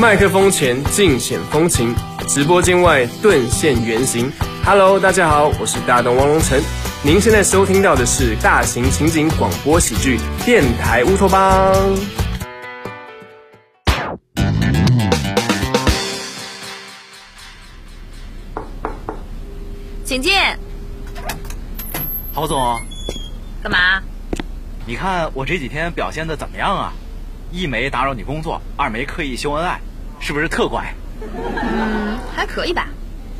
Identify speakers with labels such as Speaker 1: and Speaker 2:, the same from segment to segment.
Speaker 1: 麦克风前尽显风情，直播间外顿现原形。Hello，大家好，我是大东汪龙城。您现在收听到的是大型情景广播喜剧《电台乌托邦》。
Speaker 2: 请进。
Speaker 3: 郝总，
Speaker 2: 干嘛？
Speaker 3: 你看我这几天表现的怎么样啊？一没打扰你工作，二没刻意秀恩爱，是不是特乖？
Speaker 2: 嗯，还可以吧。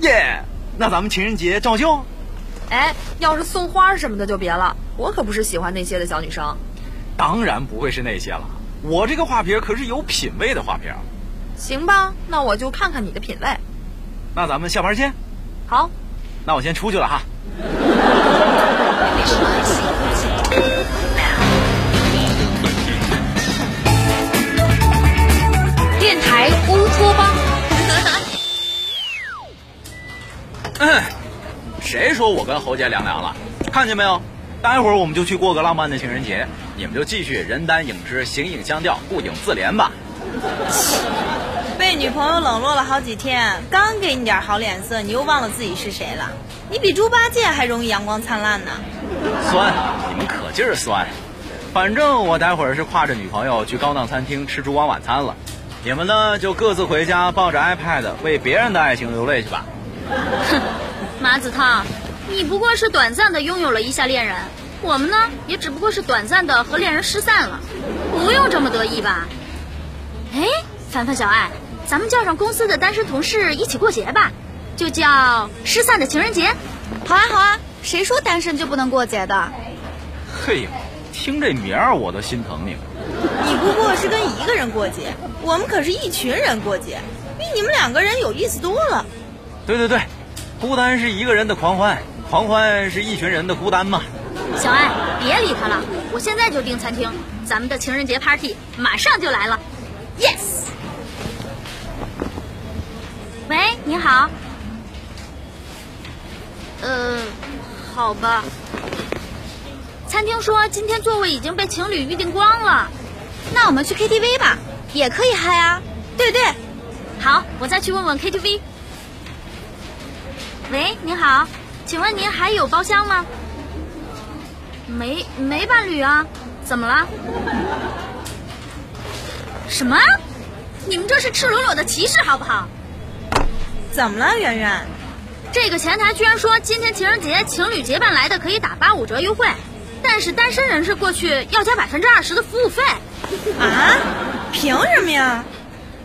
Speaker 3: 耶，那咱们情人节照旧。
Speaker 2: 哎，要是送花什么的就别了，我可不是喜欢那些的小女生。
Speaker 3: 当然不会是那些了，我这个花瓶可是有品位的花瓶。
Speaker 2: 行吧，那我就看看你的品位。
Speaker 3: 那咱们下班见。
Speaker 2: 好。
Speaker 3: 那我先出去了哈。嗯，谁说我跟侯姐凉凉了？看见没有？待会儿我们就去过个浪漫的情人节，你们就继续人单影只，形影相吊，顾影自怜吧。
Speaker 4: 被女朋友冷落了好几天，刚给你点好脸色，你又忘了自己是谁了？你比猪八戒还容易阳光灿烂呢。
Speaker 3: 酸，你们可劲儿酸。反正我待会儿是挎着女朋友去高档餐厅吃烛光晚餐了，你们呢就各自回家抱着 iPad 为别人的爱情流泪去吧。
Speaker 5: 哼，马子涛，你不过是短暂的拥有了一下恋人，我们呢也只不过是短暂的和恋人失散了，不用这么得意吧？哎，凡凡小爱，咱们叫上公司的单身同事一起过节吧，就叫失散的情人节。
Speaker 6: 好啊好啊，谁说单身就不能过节的？
Speaker 3: 嘿呦，听这名儿我都心疼你们。
Speaker 4: 你不过是跟一个人过节，我们可是一群人过节，比你们两个人有意思多了。
Speaker 3: 对对对，孤单是一个人的狂欢，狂欢是一群人的孤单嘛。
Speaker 5: 小爱，别理他了，我现在就订餐厅，咱们的情人节 party 马上就来了。Yes。喂，你好。呃，好吧。餐厅说今天座位已经被情侣预定光了，
Speaker 6: 那我们去 KTV 吧，也可以嗨啊。
Speaker 5: 对对，好，我再去问问 KTV。喂，您好，请问您还有包厢吗？没没伴侣啊？怎么了？什么？你们这是赤裸裸的歧视，好不好？
Speaker 4: 怎么了，圆圆？
Speaker 5: 这个前台居然说今天情人节情侣结伴来的可以打八五折优惠，但是单身人士过去要加百分之二十的服务费。
Speaker 4: 啊？凭什么呀？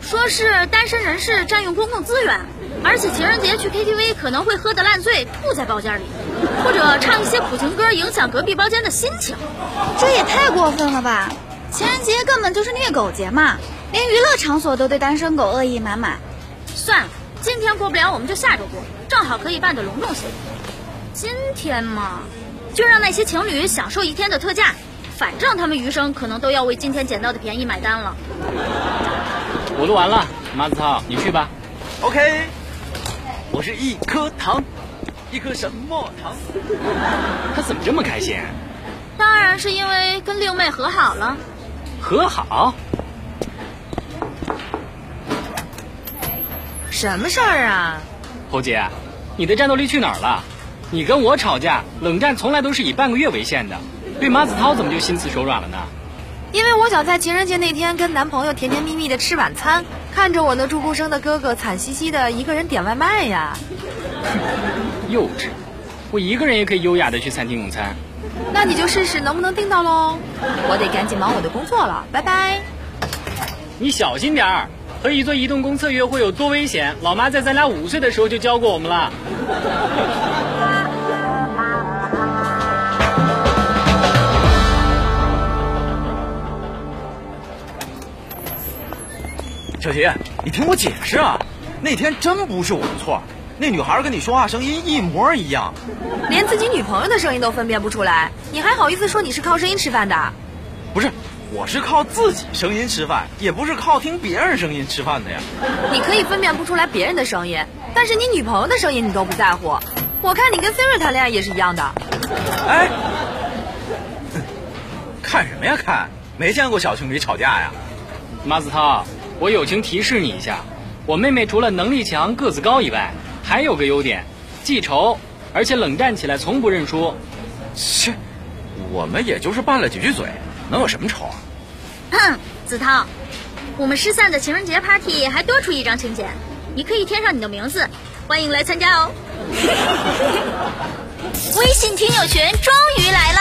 Speaker 5: 说是单身人士占用公共资源。而且情人节去 KTV 可能会喝得烂醉，吐在包间里，或者唱一些苦情歌，影响隔壁包间的心情。
Speaker 6: 这也太过分了吧！情人节根本就是虐狗节嘛，连娱乐场所都对单身狗恶意满满。
Speaker 5: 算了，今天过不了，我们就下周过，正好可以办得隆重些。今天嘛，就让那些情侣享受一天的特价，反正他们余生可能都要为今天捡到的便宜买单了。
Speaker 7: 我录完了，马子涛，你去吧。
Speaker 3: OK。我是一颗糖，一颗什么糖？
Speaker 7: 他怎么这么开心？
Speaker 5: 当然是因为跟六妹和好了。
Speaker 7: 和好？
Speaker 4: 什么事儿啊？
Speaker 7: 侯姐，你的战斗力去哪儿了？你跟我吵架，冷战从来都是以半个月为限的，对马子涛怎么就心慈手软了呢？
Speaker 2: 因为我想在情人节那天跟男朋友甜甜蜜蜜的吃晚餐。看着我那住孤生的哥哥惨兮兮的一个人点外卖呀，
Speaker 7: 幼稚！我一个人也可以优雅的去餐厅用餐。
Speaker 2: 那你就试试能不能订到喽。我得赶紧忙我的工作了，拜拜。
Speaker 7: 你小心点儿，和一座移动公厕约会有多危险？老妈在咱俩五岁的时候就教过我们了。
Speaker 3: 小齐，你听我解释啊！那天真不是我的错，那女孩跟你说话声音一模一样，
Speaker 2: 连自己女朋友的声音都分辨不出来，你还好意思说你是靠声音吃饭的？
Speaker 3: 不是，我是靠自己声音吃饭，也不是靠听别人声音吃饭的呀。
Speaker 2: 你可以分辨不出来别人的声音，但是你女朋友的声音你都不在乎。我看你跟 Siri 谈恋爱也是一样的。
Speaker 3: 哎，看什么呀看？没见过小情侣吵架呀？
Speaker 7: 马子涛。我友情提示你一下，我妹妹除了能力强、个子高以外，还有个优点，记仇，而且冷战起来从不认输。
Speaker 3: 切，我们也就是拌了几句嘴，能有什么仇啊？
Speaker 5: 哼，子韬，我们失散的情人节 party 还多出一张请柬，你可以填上你的名字，欢迎来参加哦。微信听友群终于来了，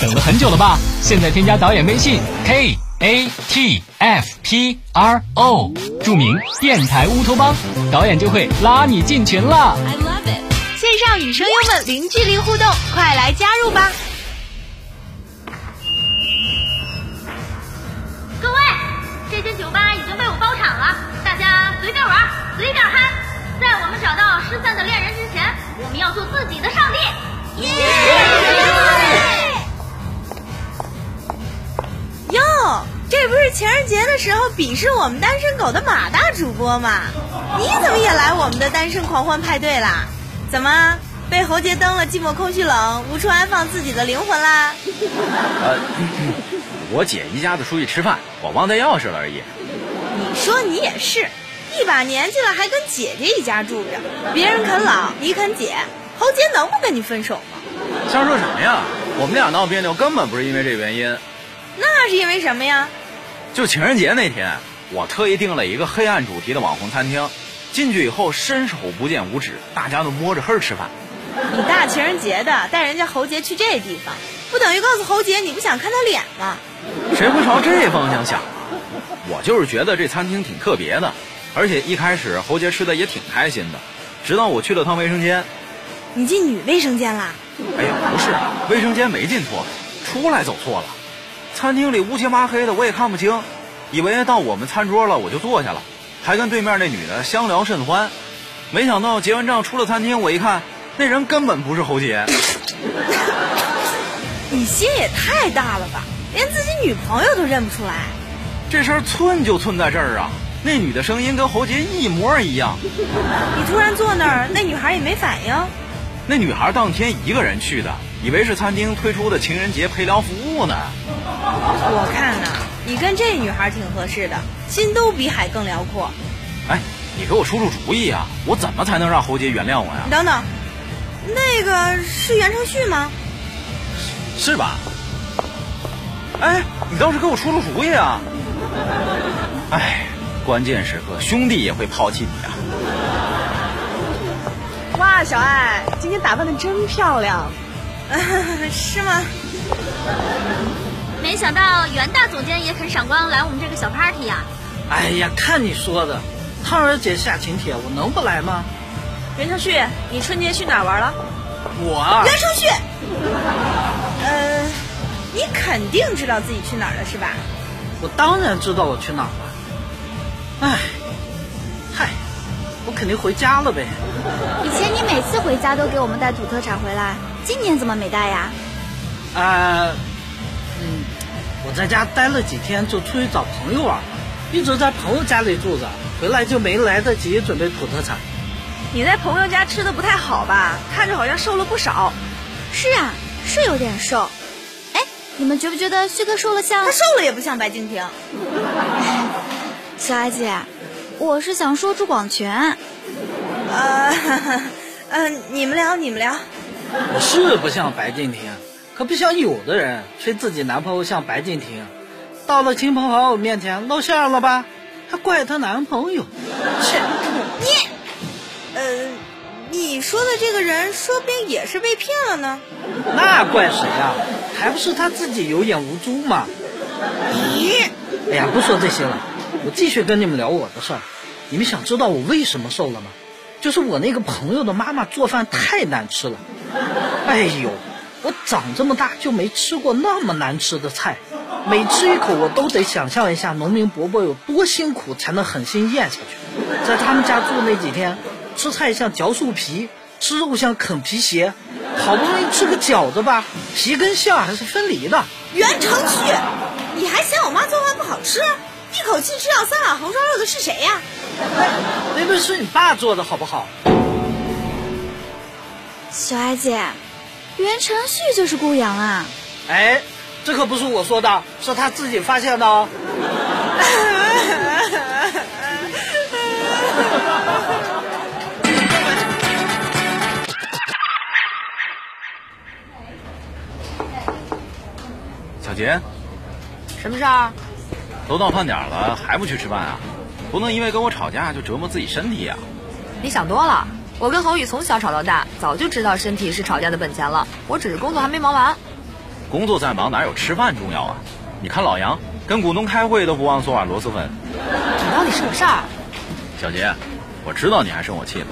Speaker 7: 等了很久了吧？现在添加导演微信 k a t f p r o，著名电台乌托邦，导演就会拉你进群了。
Speaker 4: I love it！线上与声优们零距离互动，快来加入吧！
Speaker 5: 各位，这间酒吧已经被我包场了，大家随便玩，随便嗨。在我们找到失散的恋人之前，我们要做自己的上帝。耶！
Speaker 4: 不是情人节的时候鄙视我们单身狗的马大主播吗？你怎么也来我们的单身狂欢派对啦？怎么被侯杰蹬了寂寞空虚冷，无处安放自己的灵魂啦？
Speaker 3: 呃，我姐一家子出去吃饭，我忘带钥匙了而已。
Speaker 4: 你说你也是，一把年纪了还跟姐姐一家住着，别人啃老，你啃姐，侯杰能不跟你分手吗？
Speaker 3: 瞎说什么呀？我们俩闹别扭根本不是因为这个原因。
Speaker 4: 那是因为什么呀？
Speaker 3: 就情人节那天，我特意订了一个黑暗主题的网红餐厅，进去以后伸手不见五指，大家都摸着黑吃饭。
Speaker 4: 你大情人节的带人家侯杰去这地方，不等于告诉侯杰你不想看他脸吗？
Speaker 3: 谁会朝这方向想啊？我就是觉得这餐厅挺特别的，而且一开始侯杰吃的也挺开心的，直到我去了趟卫生间。
Speaker 4: 你进女卫生间啦？
Speaker 3: 哎呀，不是，卫生间没进错，出来走错了。餐厅里乌漆麻黑的，我也看不清，以为到我们餐桌了，我就坐下了，还跟对面那女的相聊甚欢。没想到结完账出了餐厅，我一看，那人根本不是侯杰。
Speaker 4: 你心也太大了吧，连自己女朋友都认不出来。
Speaker 3: 这事儿寸就寸在这儿啊！那女的声音跟侯杰一模一样。
Speaker 4: 你突然坐那儿，那女孩也没反应。
Speaker 3: 那女孩当天一个人去的，以为是餐厅推出的情人节陪聊服务呢。
Speaker 4: 我看呐，你跟这女孩挺合适的，心都比海更辽阔。
Speaker 3: 哎，你给我出出主意啊！我怎么才能让侯杰原谅我呀
Speaker 4: 你？等等，那个是袁承旭吗？
Speaker 3: 是吧？哎，你倒是给我出出主意啊！哎，关键时刻兄弟也会抛弃你啊！
Speaker 8: 哇，小爱，今天打扮的真漂亮。
Speaker 4: 是吗？
Speaker 5: 没想到袁大总监也肯赏光来我们这个小 party 呀、
Speaker 9: 哎呀，看你说的，汤儿姐下请帖，我能不来吗？
Speaker 8: 袁承旭，你春节去哪儿玩了？
Speaker 9: 我啊
Speaker 4: 袁承旭，呃，你肯定知道自己去哪儿了是吧？
Speaker 9: 我当然知道我去哪儿了。哎，嗨，我肯定回家了呗。
Speaker 6: 以前你每次回家都给我们带土特产回来，今年怎么没带呀？
Speaker 9: 啊、嗯，我在家待了几天，就出去找朋友玩了，一直在朋友家里住着，回来就没来得及准备土特产。
Speaker 8: 你在朋友家吃的不太好吧？看着好像瘦了不少。
Speaker 6: 是啊，是有点瘦。哎，你们觉不觉得旭哥瘦了像
Speaker 4: 他？瘦了也不像白敬亭。
Speaker 6: 小艾姐，我是想说朱广权。
Speaker 4: 呃，嗯、你们聊，你们聊。
Speaker 9: 我是不像白敬亭，可不像有的人吹自己男朋友像白敬亭，到了亲朋好友面前露馅了吧，还怪她男朋友。切，
Speaker 4: 你，呃，你说的这个人，说不定也是被骗了呢。
Speaker 9: 那怪谁呀、还不是他自己有眼无珠嘛。
Speaker 4: 咦，
Speaker 9: 哎呀，不说这些了，我继续跟你们聊我的事儿。你们想知道我为什么瘦了吗？就是我那个朋友的妈妈做饭太难吃了。哎呦，我长这么大就没吃过那么难吃的菜，每吃一口我都得想象一下农民伯伯有多辛苦才能狠心咽下去。在他们家住那几天，吃菜像嚼树皮，吃肉像啃皮鞋，好不容易吃个饺子吧，皮跟馅儿还是分离的。
Speaker 4: 袁成旭，你还嫌我妈做饭不好吃？一口气吃掉三碗红烧肉的是谁呀？
Speaker 9: 那顿是你爸做的好不好？
Speaker 6: 小艾姐，袁承旭就是顾阳啊！
Speaker 9: 哎，这可不是我说的，是他自己发现的哦。
Speaker 3: 小杰，
Speaker 2: 什么事儿？
Speaker 3: 都到饭点了还不去吃饭啊？不能因为跟我吵架就折磨自己身体呀！
Speaker 2: 你想多了。我跟侯宇从小吵到大，早就知道身体是吵架的本钱了。我只是工作还没忙完。
Speaker 3: 工作再忙哪有吃饭重要啊？你看老杨跟股东开会都不忘送碗螺蛳粉。
Speaker 2: 你到底什么事儿？
Speaker 3: 小杰，我知道你还生我气呢。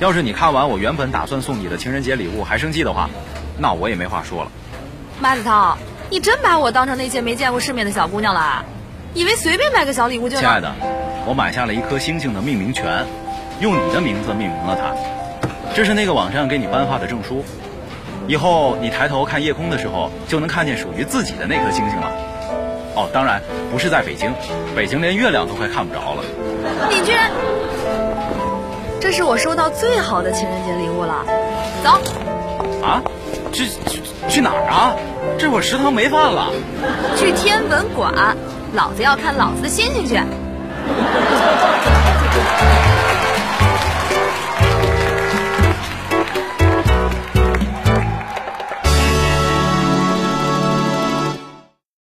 Speaker 3: 要是你看完我原本打算送你的情人节礼物还生气的话，那我也没话说了。
Speaker 2: 马子涛，你真把我当成那些没见过世面的小姑娘了？以为随便买个小礼物就？
Speaker 3: 亲爱的，我买下了一颗星星的命名权，用你的名字命名了它。这是那个网站给你颁发的证书，以后你抬头看夜空的时候，就能看见属于自己的那颗星星了。哦，当然不是在北京，北京连月亮都快看不着了。
Speaker 2: 你居然！这是我收到最好的情人节礼物了。走，
Speaker 3: 啊？去去去哪儿啊？这会儿食堂没饭了。
Speaker 2: 去天文馆，老子要看老子的星星去。